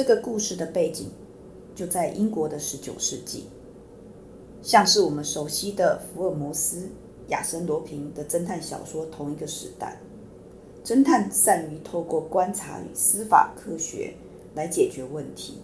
这个故事的背景就在英国的十九世纪，像是我们熟悉的福尔摩斯、亚森罗平的侦探小说同一个时代。侦探善于透过观察与司法科学来解决问题。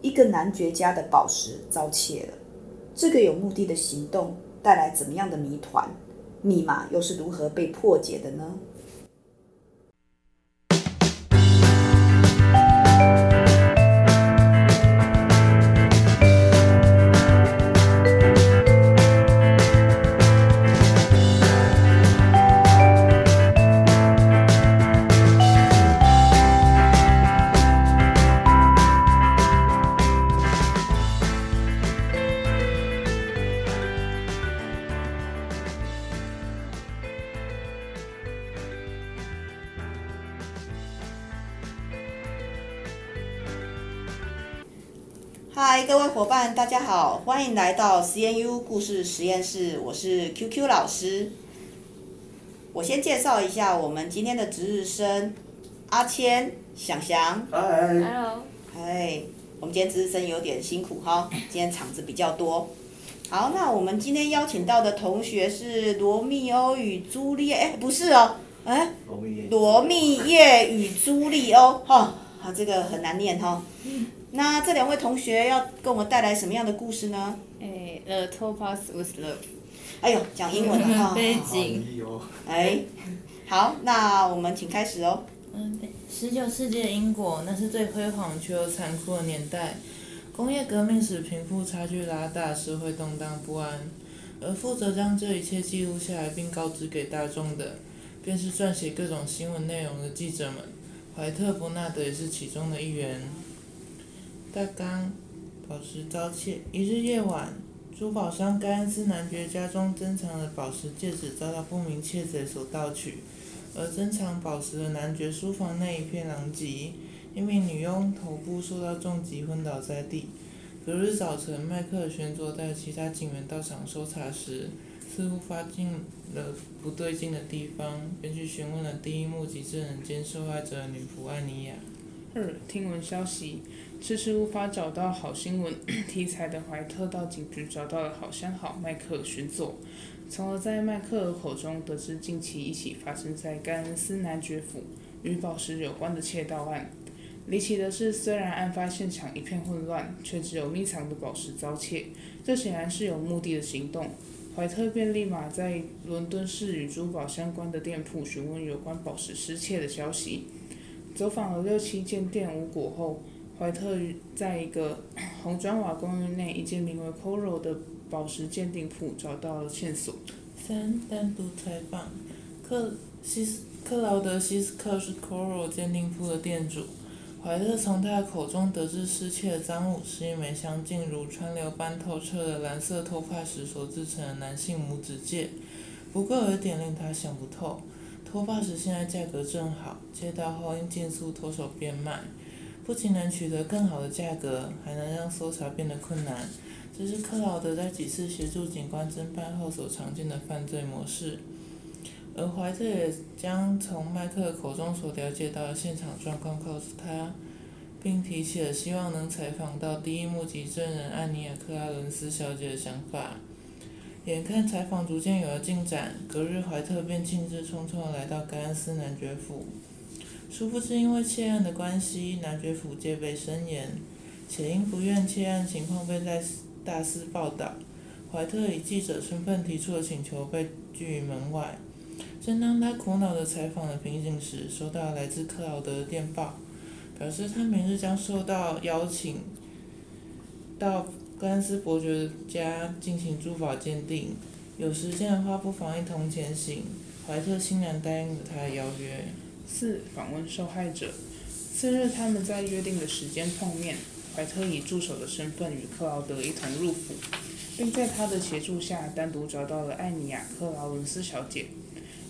一个男爵家的宝石遭窃了，这个有目的的行动带来怎么样的谜团？密码又是如何被破解的呢？好，欢迎来到 CNU 故事实验室，我是 QQ 老师。我先介绍一下我们今天的值日生阿谦、翔翔。嗨。Hello。嗨，我们今天值日生有点辛苦哈，今天场子比较多。好，那我们今天邀请到的同学是罗密欧与朱丽叶，哎，不是哦，哎，罗密叶与朱丽欧，哈，好，这个很难念哈。那这两位同学要给我们带来什么样的故事呢？哎，The Topaz with Love。哎呦，讲英文的哈。背景。哎，好，那我们请开始哦。嗯，对，十九世纪的英国，那是最辉煌却又残酷的年代。工业革命使贫富差距拉大，社会动荡不安。而负责将这一切记录下来并告知给大众的，便是撰写各种新闻内容的记者们。怀特·伯纳德也是其中的一员。大纲：宝石遭窃。一日夜晚，珠宝商盖恩斯男爵家中珍藏的宝石戒指遭到不明窃贼所盗取，而珍藏宝石的男爵书房内一片狼藉，一名女佣头部受到重击昏倒在地。隔日早晨，迈克尔·玄佐带其他警员到场搜查时，似乎发现了不对劲的地方，便去询问了第一目击证人兼受害者女仆艾尼亚。二听闻消息。迟迟无法找到好新闻 题材的怀特到警局找到了好相好迈克尔·寻佐，从而在迈克尔口中得知近期一起发生在甘恩斯男爵府与宝石有关的窃盗案。离奇的是，虽然案发现场一片混乱，却只有密藏的宝石遭窃，这显然是有目的的行动。怀特便立马在伦敦市与珠宝相关的店铺询问有关宝石失窃的消息，走访了六七间店无果后。怀特在一个 红砖瓦公寓内一间名为 Coral 的宝石鉴定铺找到了线索。三、单独采访，克西斯克劳德西斯克是 Coral 鉴定铺的店主。怀特从他的口中得知失窃的赃物是一枚镶进如川流般透彻的蓝色托帕石所制成的男性拇指戒。不过有一点令他想不透，托帕石现在价格正好，接到后应尽速脱手变卖。不仅能取得更好的价格，还能让搜查变得困难。这是克劳德在几次协助警官侦办后所常见的犯罪模式。而怀特也将从迈克口中所了解到的现场状况告诉他，并提起了希望能采访到第一目击证人安妮亚·克拉伦斯小姐的想法。眼看采访逐渐有了进展，隔日怀特便兴致冲冲地来到盖恩斯男爵府。殊不知，因为窃案的关系，男爵府戒备森严，且因不愿窃案情况被在大肆报道，怀特以记者身份提出的请求被拒于门外。正当他苦恼地采访的瓶颈时，收到来自克劳德的电报，表示他明日将受到邀请到盖恩斯伯爵家进行珠宝鉴定，有时间的话不妨一同前行。怀特欣然答应了他的邀约。四、访问受害者。次日，他们在约定的时间碰面。怀特以助手的身份与克劳德一同入府，并在他的协助下单独找到了艾尼亚·克劳伦斯小姐。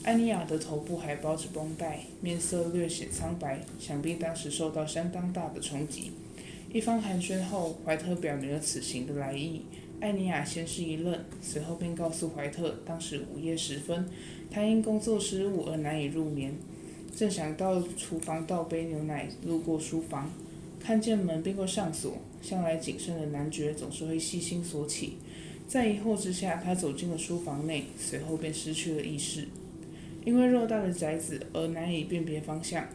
艾尼亚的头部还包着绷带，面色略显苍白，想必当时受到相当大的冲击。一番寒暄后，怀特表明了此行的来意。艾尼亚先是一愣，随后便告诉怀特，当时午夜时分，他因工作失误而难以入眠。正想到厨房倒杯牛奶，路过书房，看见门并未上锁，向来谨慎的男爵总是会细心锁起。在疑惑之下，他走进了书房内，随后便失去了意识。因为偌大的宅子而难以辨别方向，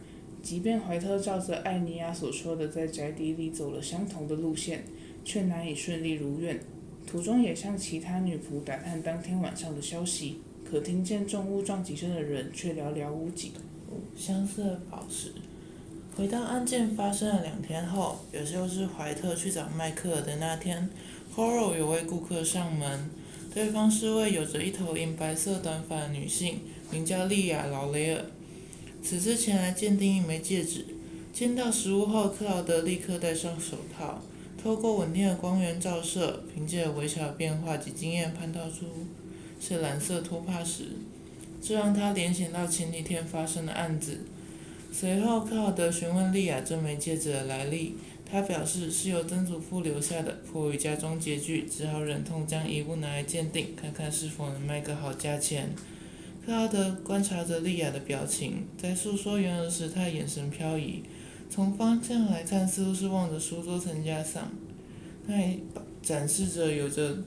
即便怀特照着艾尼亚所说的在宅邸里走了相同的路线，却难以顺利如愿。途中也向其他女仆打探当天晚上的消息，可听见重物撞击声的人却寥寥无几。香色宝石。回到案件发生的两天后，也就是怀特去找迈克尔的那天，Coral 有位顾客上门，对方是位有着一头银白色短发的女性，名叫莉亚·劳雷尔。此次前来鉴定一枚戒指，见到实物后，克劳德立刻戴上手套，透过稳定的光源照射，凭借微小的变化及经验判断出是蓝色托帕石，这让他联想到前几天发生的案子。随后，克劳德询问莉亚这枚戒指的来历，他表示是由曾祖父留下的，迫于家中拮据，只好忍痛将遗物拿来鉴定，看看是否能卖个好价钱。克劳德观察着莉亚的表情，在诉说缘由时，他眼神飘移，从方向来看，似乎是望着书桌层架上，那里展示着有着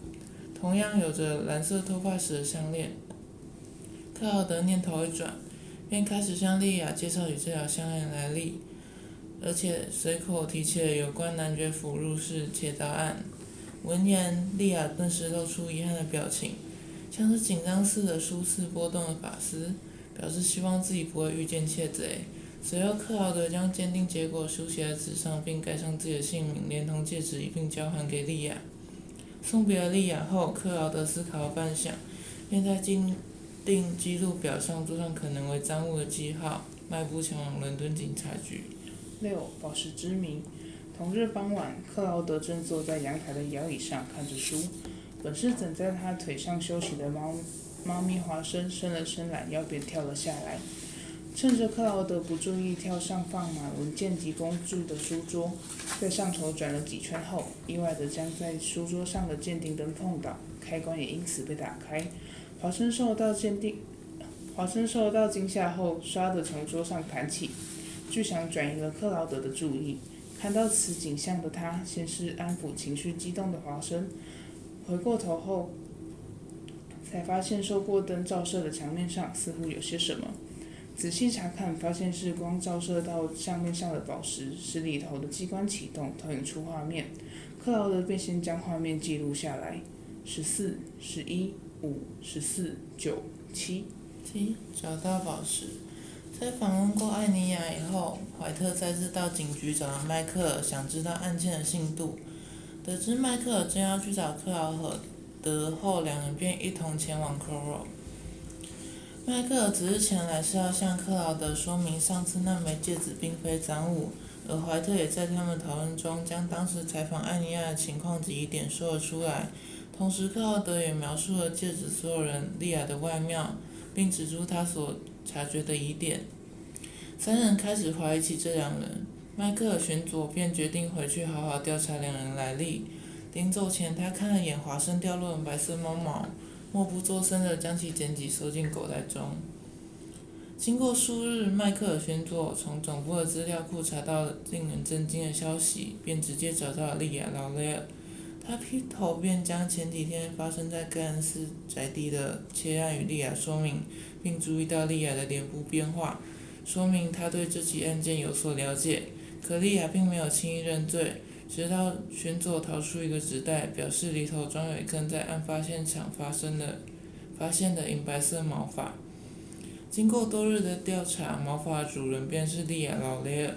同样有着蓝色头发石的项链。克劳德念头一转。便开始向莉亚介绍起这条项链来历，而且随口提起了有关男爵府入室窃盗案。闻言，莉亚顿时露出遗憾的表情，像是紧张似的数次拨动了发丝，表示希望自己不会遇见窃贼。随后，克劳德将鉴定结果书写在纸上，并盖上自己的姓名，连同戒指一并交还给莉亚。送别了莉亚后，克劳德思考了半晌，便在进。并记录表上桌上可能为赃物的记号，迈步前往伦敦警察局。六宝石之谜。同日傍晚，克劳德正坐在阳台的摇椅上看着书，本是枕在他腿上休息的猫猫咪华生伸了伸懒腰，便跳了下来。趁着克劳德不注意，跳上放满文件及工具的书桌，在上头转了几圈后，意外地将在书桌上的鉴定灯碰倒，开关也因此被打开。华生受到鉴定，华生受到惊吓后，唰的从桌上弹起，巨响转移了克劳德的注意。看到此景象的他，先是安抚情绪激动的华生，回过头后，才发现受过灯照射的墙面上似乎有些什么。仔细查看，发现是光照射到相面上的宝石，使里头的机关启动，投影出画面。克劳德便先将画面记录下来：十四、十一。五、十四、九、七、七，找到宝石。在访问过艾尼亚以后，怀特再次到警局找到迈克尔，想知道案件的进度。得知迈克尔正要去找克劳德后，两人便一同前往 Coral。迈克尔只是前来是要向克劳德说明上次那枚戒指并非赃物，而怀特也在他们讨论中将当时采访艾尼亚的情况及疑点说了出来。同时，克劳德也描述了戒指所有人莉亚的外貌，并指出他所察觉的疑点。三人开始怀疑起这两人。迈克尔寻佐便决定回去好好调查两人来历。临走前，他看了眼华生掉落的白色猫毛，默不作声地将其捡起收进口袋中。经过数日，迈克尔寻佐从总部的资料库查到令人震惊的消息，便直接找到了莉亚·劳雷尔。他劈头便将前几天发生在盖恩斯宅邸的窃案与莉亚说明，并注意到莉亚的脸部变化，说明他对这起案件有所了解。可莉亚并没有轻易认罪，直到巡佐掏出一个纸袋，表示里头装有一根在案发现场发生的发现的银白色毛发。经过多日的调查，毛发主人便是莉亚·老雷尔。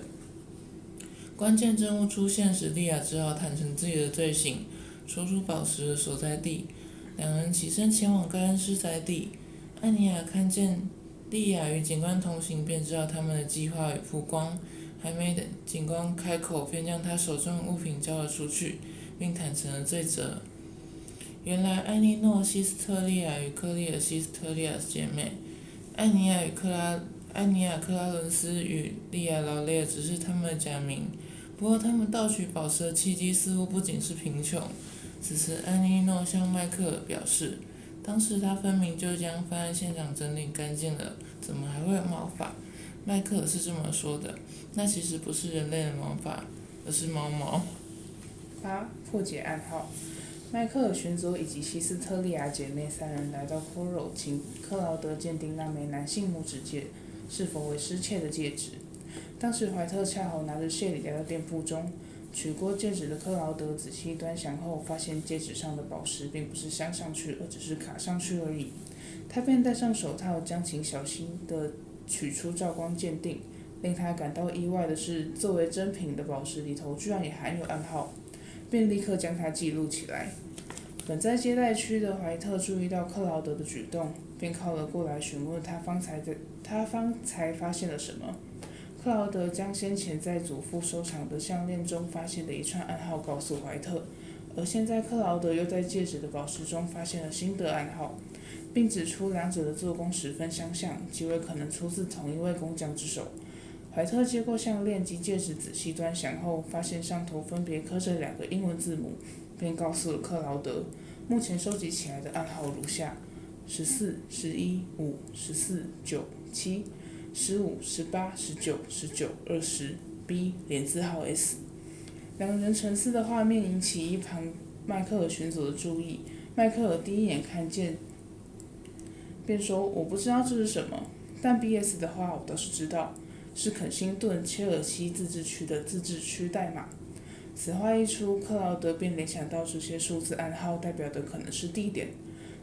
关键证物出现时，莉亚只好坦承自己的罪行。说出宝石的所在地，两人起身前往盖恩斯宅邸。艾尼亚看见莉亚与警官同行，便知道他们的计划已曝光。还没等警官开口，便将他手中的物品交了出去，并坦承了罪责。原来，艾莉诺·西斯特利亚与克利尔·西斯特利亚是姐妹。艾尼亚与克拉，艾尼亚·克拉伦斯与莉亚·劳雷尔只是他们的假名。不过，他们盗取宝石的契机似乎不仅是贫穷。此时，安妮诺向迈克尔表示，当时他分明就将犯案现场整理干净了，怎么还会有毛发？迈克尔是这么说的：“那其实不是人类的毛发，而是猫毛。八、破解暗号。迈克尔·寻佐以及西斯特利亚姐妹三人来到 Coral，请克劳德鉴定那枚男性拇指戒是否为失窃的戒指。当时怀特恰好拿着谢礼来到店铺中，取过戒指的克劳德仔细端详后，发现戒指上的宝石并不是镶上去，而只是卡上去而已。他便戴上手套，将其小心地取出照光鉴定。令他感到意外的是，作为真品的宝石里头居然也含有暗号。便立刻将它记录起来。本在接待区的怀特注意到克劳德的举动，便靠了过来询问他方才的他方才发现了什么。克劳德将先前在祖父收藏的项链中发现的一串暗号告诉怀特，而现在克劳德又在戒指的宝石中发现了新的暗号，并指出两者的做工十分相像，极为可能出自同一位工匠之手。怀特接过项链及戒指，仔细端详后，发现上头分别刻着两个英文字母，便告诉了克劳德，目前收集起来的暗号如下：十四、十一、五、十四、九、七、十五、十八、十九、十九、二十。B 连字号 S。两人沉思的画面引起一旁迈克尔寻佐的注意。迈克尔第一眼看见，便说：“我不知道这是什么，但 BS 的话，我倒是知道。”是肯辛顿切尔西自治区的自治区代码。此话一出，克劳德便联想到这些数字暗号代表的可能是地点。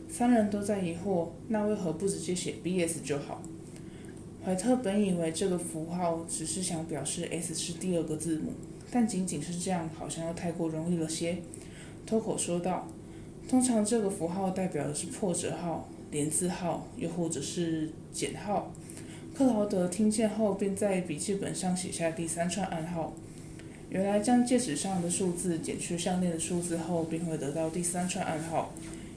三人都在疑惑，那为何不直接写 B.S 就好？怀特本以为这个符号只是想表示 S 是第二个字母，但仅仅是这样，好像又太过容易了些。脱口说道：“通常这个符号代表的是破折号、连字号，又或者是减号。”克劳德听见后，便在笔记本上写下第三串暗号。原来，将戒指上的数字减去项链的数字后，便会得到第三串暗号：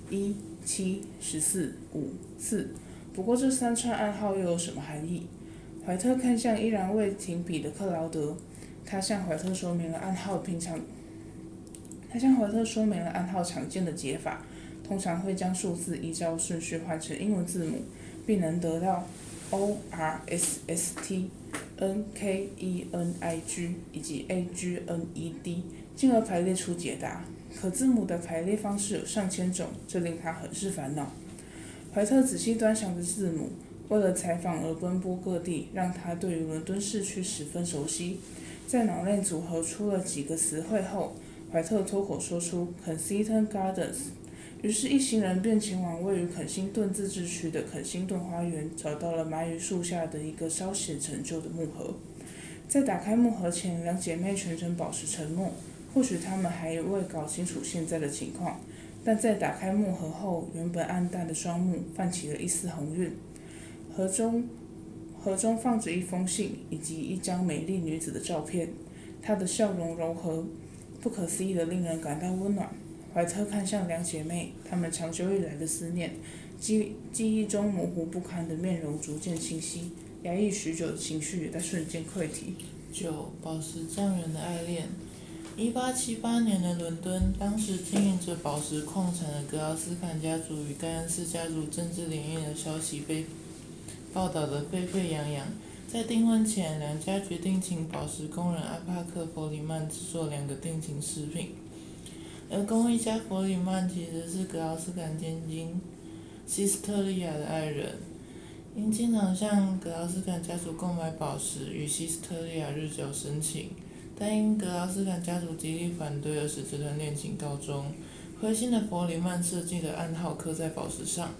一、七、十四、五、四。不过，这三串暗号又有什么含义？怀特看向依然未停笔的克劳德，他向怀特说明了暗号平常，他向怀特说明了暗号常见的解法，通常会将数字依照顺序换成英文字母，并能得到。O R S S T N K E N I G 以及 A G N E D，进而排列出解答。可字母的排列方式有上千种，这令他很是烦恼。怀特仔细端详着字母，为了采访而奔波各地，让他对于伦敦市区十分熟悉。在脑内组合出了几个词汇后，怀特脱口说出 Kensington Gardens。于是，一行人便前往位于肯辛顿自治区的肯辛顿花园，找到了埋于树下的一个稍显陈旧的木盒。在打开木盒前，两姐妹全程保持沉默。或许她们还未搞清楚现在的情况，但在打开木盒后，原本暗淡的双目泛起了一丝红晕。盒中，盒中放着一封信以及一张美丽女子的照片，她的笑容柔和，不可思议的令人感到温暖。怀特看向两姐妹，她们长久以来的思念，记记忆中模糊不堪的面容逐渐清晰，压抑许久的情绪也在瞬间溃堤。九，宝石匠人的爱恋。一八七八年的伦敦，当时经营着宝石矿产的格劳斯坎家族与盖恩斯家族政治联姻的消息被报道得沸沸扬扬。在订婚前，两家决定请宝石工人阿帕克·弗里曼制作两个定情饰品。而工艺家弗里曼其实是格劳斯坎千金西斯特利亚的爱人，因经常向格劳斯坎家族购买宝石，与西斯特利亚日久生情。但因格劳斯坦家族极力反对，而使这段恋情告终。灰心的弗里曼设计的暗号刻在宝石上，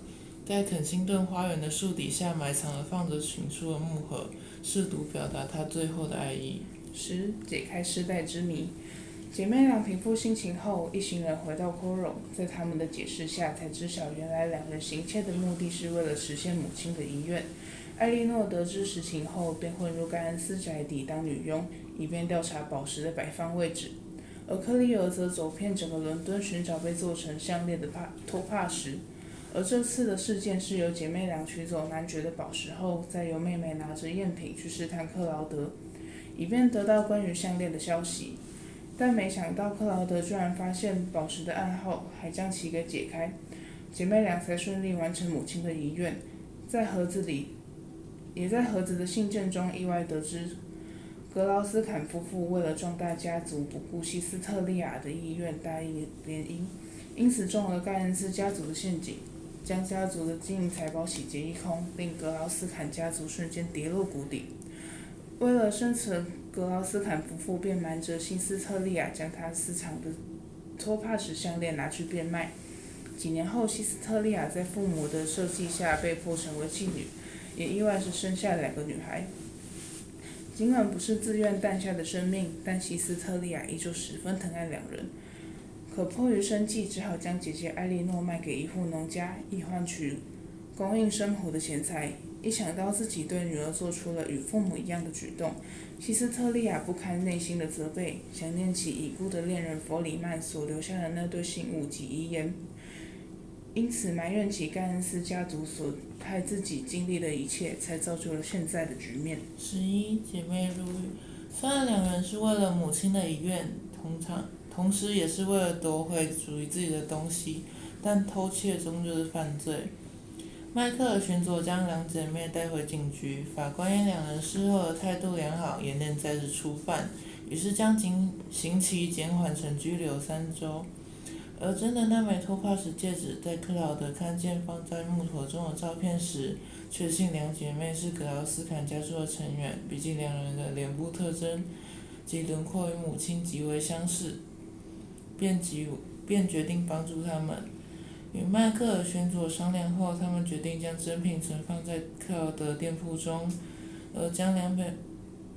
在肯辛顿花园的树底下埋藏了放着情书的木盒，试图表达他最后的爱意。十，解开失带之谜。姐妹俩平复心情后，一行人回到 Coral，在他们的解释下，才知晓原来两人行窃的目的是为了实现母亲的遗愿。艾莉诺得知实情后，便混入盖恩斯宅邸当女佣，以便调查宝石的摆放位置。而克利尔则走遍整个伦敦，寻找被做成项链的帕托帕石。而这次的事件是由姐妹俩取走男爵的宝石后，再由妹妹拿着赝品去试探克劳德，以便得到关于项链的消息。但没想到克劳德居然发现宝石的暗号，还将其给解开，姐妹俩才顺利完成母亲的遗愿。在盒子里，也在盒子的信件中意外得知，格劳斯坎夫妇为了壮大家族，不顾希斯特利亚的意愿，答应联姻，因此中了盖恩斯家族的陷阱，将家族的金银财宝洗劫一空，令格劳斯坎家族瞬间跌落谷底。为了生存，格劳斯坎夫妇便瞒着希斯特利亚，将他私藏的托帕石项链拿去变卖。几年后，希斯特利亚在父母的设计下被迫成为妓女，也意外是生下两个女孩。尽管不是自愿诞下的生命，但希斯特利亚依旧十分疼爱两人。可迫于生计，只好将姐姐艾莉诺卖给一户农家，以换取供应生活的钱财。一想到自己对女儿做出了与父母一样的举动，希斯特利亚不堪内心的责备，想念起已故的恋人弗里曼所留下的那对信物及遗言。因此埋怨起盖恩斯家族所害自己经历的一切，才造就了现在的局面。十一姐妹入狱，虽然两人是为了母亲的遗愿，同场，同时也是为了夺回属于自己的东西，但偷窃终究是犯罪。迈克尔巡佐将两姐妹带回警局，法官因两人事后的态度良好，也念再次初犯，于是将刑刑期减缓成拘留三周。而真的那枚托帕石戒指，在克劳德看见放在木盒中的照片时，确信两姐妹是格劳斯坎家族的成员。毕竟两人的脸部特征及轮廓与母亲极为相似，便即便决定帮助他们。与迈克尔巡佐商量后，他们决定将真品存放在克劳德店铺中，而将两本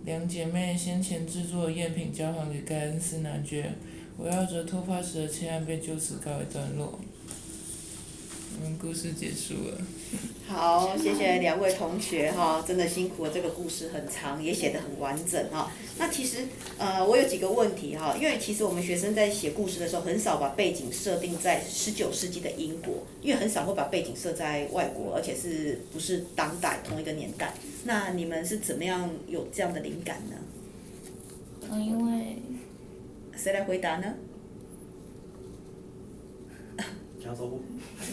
两姐妹先前制作的赝品交还给盖恩斯男爵。围绕着托帕石的窃案便就此告一段落。我们故事结束了。好，谢谢两位同学哈，真的辛苦了。这个故事很长，也写得很完整哈。那其实呃，我有几个问题哈，因为其实我们学生在写故事的时候，很少把背景设定在十九世纪的英国，因为很少会把背景设在外国，而且是不是当代同一个年代。那你们是怎么样有这样的灵感呢？嗯，因为。谁来回答呢？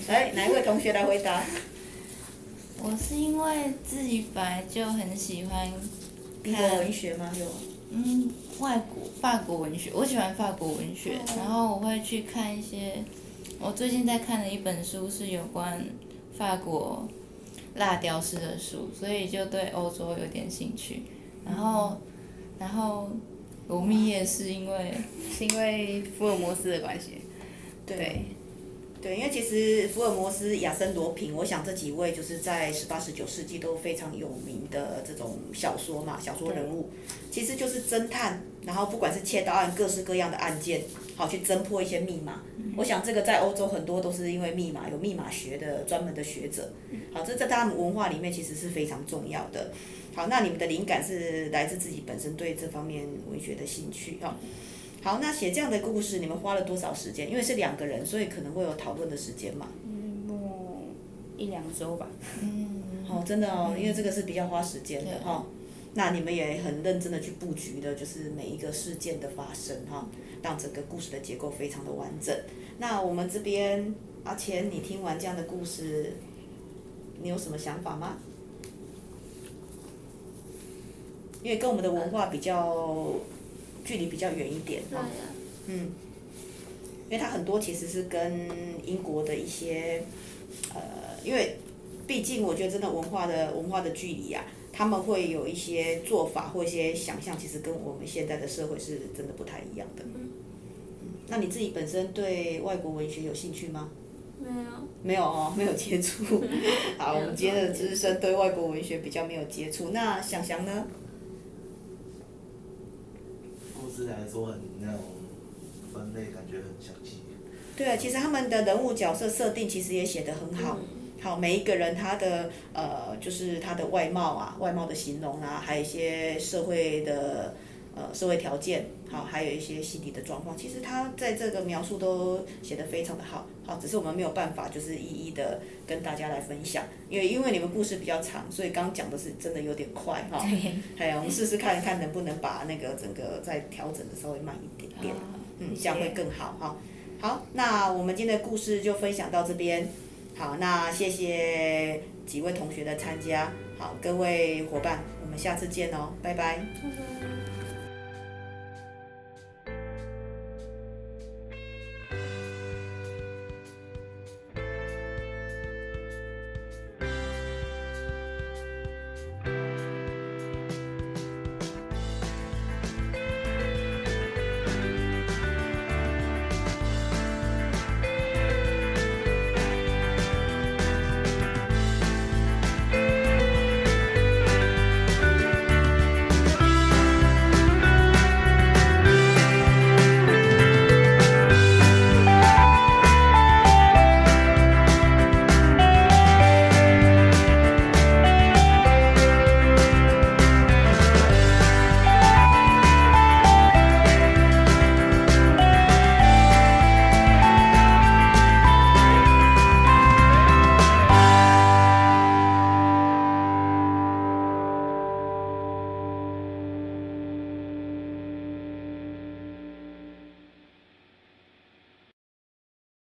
哎，哪一位同学来回答？我是因为自己本来就很喜欢英国文学吗？有。嗯，外国法国文学，我喜欢法国文学，哦、然后我会去看一些。我最近在看的一本书是有关法国蜡雕师的书，所以就对欧洲有点兴趣。然后，嗯、然后。罗密叶是因为是因为福尔摩斯的关系，对，对，因为其实福尔摩斯、亚森罗平，我想这几位就是在十八、十九世纪都非常有名的这种小说嘛，小说人物，其实就是侦探，然后不管是窃盗案、各式各样的案件，好去侦破一些密码。嗯、我想这个在欧洲很多都是因为密码，有密码学的专门的学者，好，这在他们文化里面其实是非常重要的。好，那你们的灵感是来自自己本身对这方面文学的兴趣哈。好，那写这样的故事，你们花了多少时间？因为是两个人，所以可能会有讨论的时间嘛。嗯，一两周吧。嗯。好，真的哦，因为这个是比较花时间的哈。那你们也很认真的去布局的，就是每一个事件的发生哈，让整个故事的结构非常的完整。那我们这边阿钱，你听完这样的故事，你有什么想法吗？因为跟我们的文化比较距离比较远一点哈，嗯，因为它很多其实是跟英国的一些呃，因为毕竟我觉得真的文化的文化的距离啊，他们会有一些做法或一些想象，其实跟我们现在的社会是真的不太一样的。嗯，那你自己本身对外国文学有兴趣吗？没有。没有哦，没有接触。好，我们今天的资深对外国文学比较没有接触，那想想呢？来说很那种分类，感觉很详细。对啊，其实他们的人物角色设定其实也写得很好。好，每一个人他的呃，就是他的外貌啊，外貌的形容啊，还有一些社会的呃社会条件，好，还有一些心理的状况，其实他在这个描述都写得非常的好。好，只是我们没有办法就是一一的跟大家来分享，因为因为你们故事比较长，所以刚讲的是真的有点快哈。哎，我们试试看看能不能把那个整个再调整的稍微慢一点点，嗯，这样会更好哈。好，那我们今天的故事就分享到这边。好，那谢谢几位同学的参加。好，各位伙伴，我们下次见哦，拜拜。拜拜。